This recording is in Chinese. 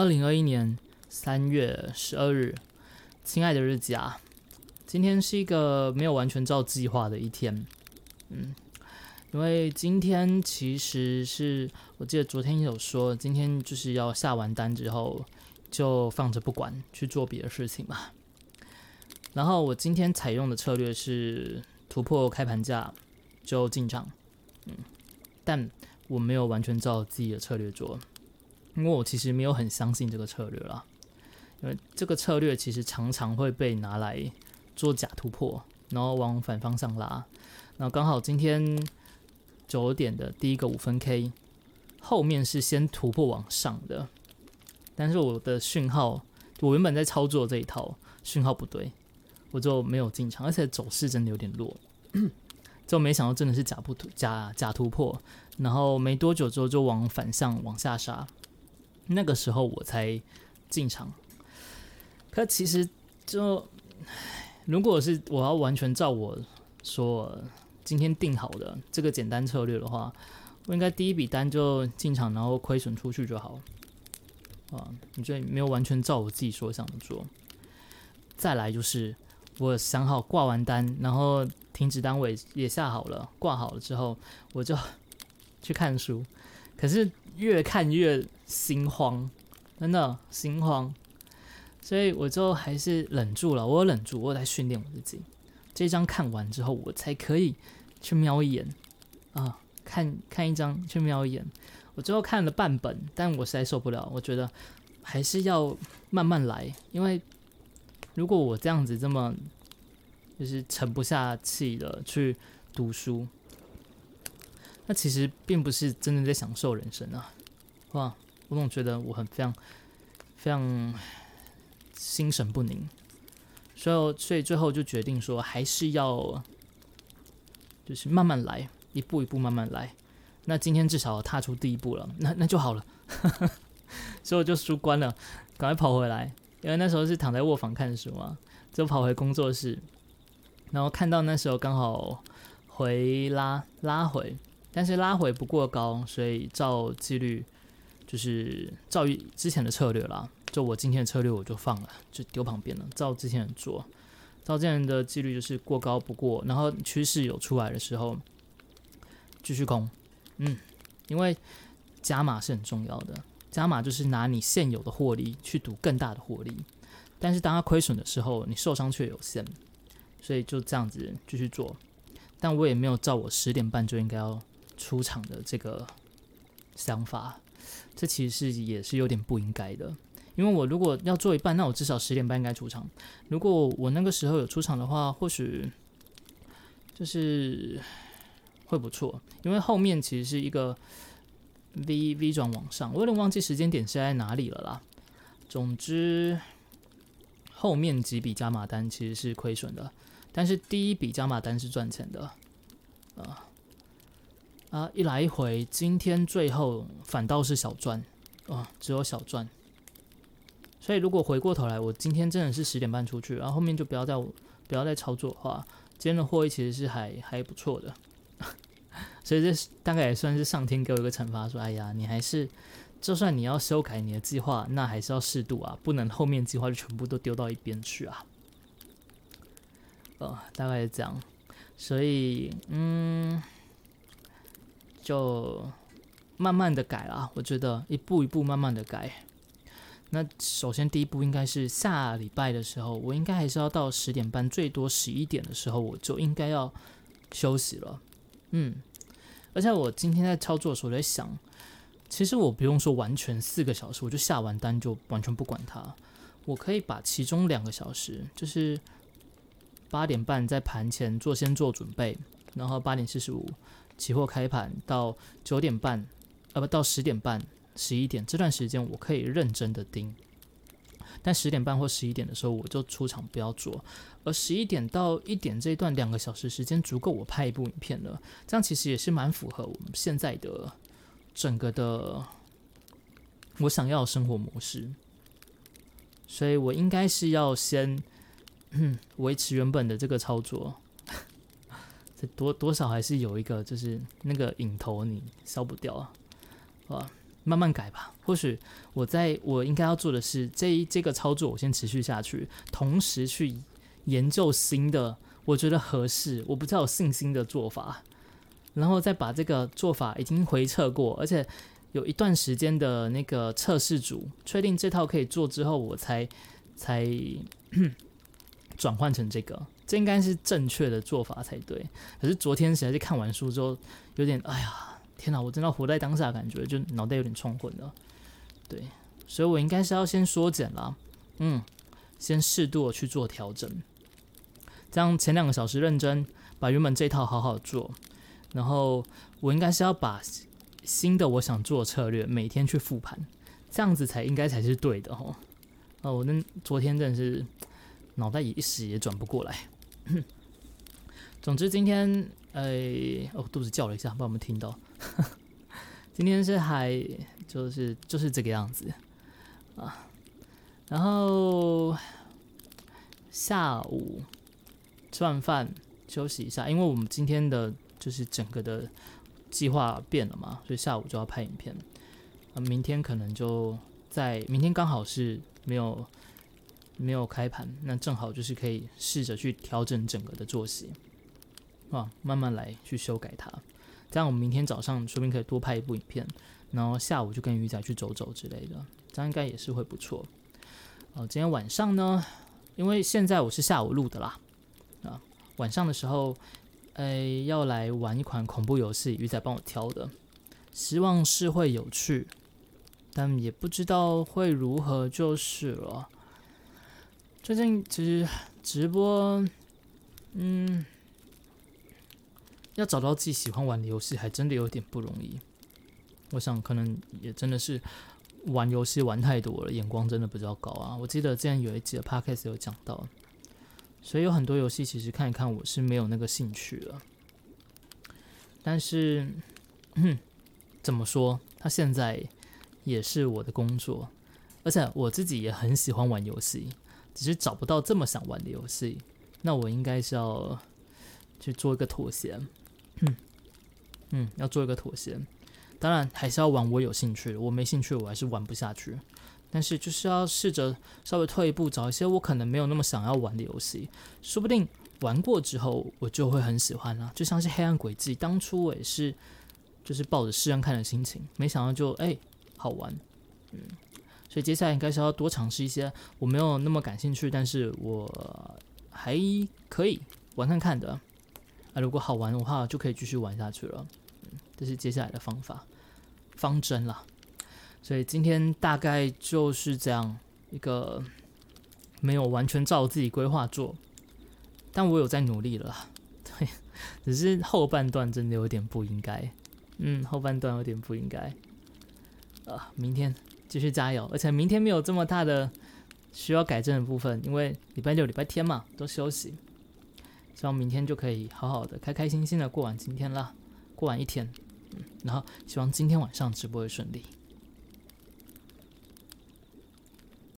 二零二一年三月十二日，亲爱的日子啊，今天是一个没有完全照计划的一天。嗯，因为今天其实是我记得昨天有说，今天就是要下完单之后就放着不管，去做别的事情嘛。然后我今天采用的策略是突破开盘价就进场。嗯，但我没有完全照自己的策略做。因为我其实没有很相信这个策略啦，因为这个策略其实常常会被拿来做假突破，然后往反方向拉。然后刚好今天九点的第一个五分 K 后面是先突破往上的，但是我的讯号，我原本在操作这一套讯号不对，我就没有进场，而且走势真的有点弱，就没想到真的是假不突假假突破，然后没多久之后就往反向往下杀。那个时候我才进场，可其实就如果是我要完全照我说今天定好的这个简单策略的话，我应该第一笔单就进场，然后亏损出去就好。啊，你这没有完全照我自己所想的做。再来就是我想好挂完单，然后停止单位也下好了，挂好了之后，我就 去看书。可是越看越心慌，真的心慌，所以我就还是忍住了。我忍住，我在训练我自己。这张看完之后，我才可以去瞄一眼啊，看看一张去瞄一眼。我最后看了半本，但我实在受不了，我觉得还是要慢慢来。因为如果我这样子这么就是沉不下气的去读书。那其实并不是真的在享受人生啊！哇，我总觉得我很非常非常心神不宁，所以所以最后就决定说，还是要就是慢慢来，一步一步慢慢来。那今天至少踏出第一步了，那那就好了。所以我就书关了，赶快跑回来，因为那时候是躺在卧房看书嘛，就跑回工作室，然后看到那时候刚好回拉拉回。但是拉回不过高，所以照纪律就是照之前的策略啦。就我今天的策略，我就放了，就丢旁边了。照之前的做，照之前的纪律就是过高不过，然后趋势有出来的时候继续空。嗯，因为加码是很重要的，加码就是拿你现有的获利去赌更大的获利。但是当它亏损的时候，你受伤却有限，所以就这样子继续做。但我也没有照我十点半就应该要。出场的这个想法，这其实是也是有点不应该的。因为我如果要做一半，那我至少十点半应该出场。如果我那个时候有出场的话，或许就是会不错。因为后面其实是一个 V V 转往上，我有点忘记时间点是在哪里了啦。总之，后面几笔加码单其实是亏损的，但是第一笔加码单是赚钱的，啊。啊，一来一回，今天最后反倒是小赚，啊，只有小赚。所以如果回过头来，我今天真的是十点半出去，然后后面就不要再不要再操作的话，今天的获益其实是还还不错的。所以这大概也算是上天给我一个惩罚，说，哎呀，你还是就算你要修改你的计划，那还是要适度啊，不能后面计划就全部都丢到一边去啊。呃，大概是这样。所以，嗯。就慢慢的改啦，我觉得一步一步慢慢的改。那首先第一步应该是下礼拜的时候，我应该还是要到十点半，最多十一点的时候，我就应该要休息了。嗯，而且我今天在操作的时候在想，其实我不用说完全四个小时，我就下完单就完全不管它，我可以把其中两个小时，就是八点半在盘前做先做准备，然后八点四十五。期货开盘到九点半，呃不到十点半、十一点这段时间，我可以认真的盯。但十点半或十一点的时候，我就出场不要做。而十一点到一点这一段两个小时时间，足够我拍一部影片了。这样其实也是蛮符合我们现在的整个的我想要的生活模式。所以我应该是要先 维持原本的这个操作。多多少还是有一个，就是那个瘾头你消不掉啊，啊，慢慢改吧。或许我在我应该要做的是，这一这个操作我先持续下去，同时去研究新的，我觉得合适，我比较有信心的做法，然后再把这个做法已经回测过，而且有一段时间的那个测试组确定这套可以做之后，我才才转换成这个，这应该是正确的做法才对。可是昨天实在是看完书之后，有点哎呀。天哪，我真的活在当下，感觉就脑袋有点冲昏了。对，所以我应该是要先缩减了，嗯，先适度的去做调整。这样前两个小时认真把原本这套好好做，然后我应该是要把新的我想做的策略每天去复盘，这样子才应该才是对的哦。哦，我那昨天真的是脑袋一时也转不过来。总之今天，哎，哦，肚子叫了一下，不知道有没有听到。今天是还就是就是这个样子啊，然后下午吃完饭休息一下，因为我们今天的就是整个的计划变了嘛，所以下午就要拍影片。啊，明天可能就在明天刚好是没有没有开盘，那正好就是可以试着去调整整个的作息啊，慢慢来去修改它。这样我们明天早上说不定可以多拍一部影片，然后下午就跟鱼仔去走走之类的，这样应该也是会不错。哦，今天晚上呢，因为现在我是下午录的啦，啊，晚上的时候，诶，要来玩一款恐怖游戏，鱼仔帮我挑的，希望是会有趣，但也不知道会如何就是了。最近其实直播，嗯。要找到自己喜欢玩的游戏，还真的有点不容易。我想，可能也真的是玩游戏玩太多了，眼光真的比较高啊。我记得之前有一集的 podcast 有讲到，所以有很多游戏其实看一看，我是没有那个兴趣了。但是嗯，怎么说，它现在也是我的工作，而且我自己也很喜欢玩游戏，只是找不到这么想玩的游戏。那我应该是要去做一个妥协。嗯嗯，要做一个妥协，当然还是要玩我有兴趣，我没兴趣我还是玩不下去。但是就是要试着稍微退一步，找一些我可能没有那么想要玩的游戏，说不定玩过之后我就会很喜欢了。就像是《黑暗轨迹》，当初我也是就是抱着试试看的心情，没想到就哎好玩，嗯，所以接下来应该是要多尝试一些我没有那么感兴趣，但是我还可以玩看看的。啊，如果好玩的话，就可以继续玩下去了。嗯，这是接下来的方法方针啦。所以今天大概就是这样一个没有完全照自己规划做，但我有在努力了。对，只是后半段真的有点不应该。嗯，后半段有点不应该。啊，明天继续加油，而且明天没有这么大的需要改正的部分，因为礼拜六、礼拜天嘛都休息。希望明天就可以好好的、开开心心的过完今天了，过完一天，嗯，然后希望今天晚上直播会顺利。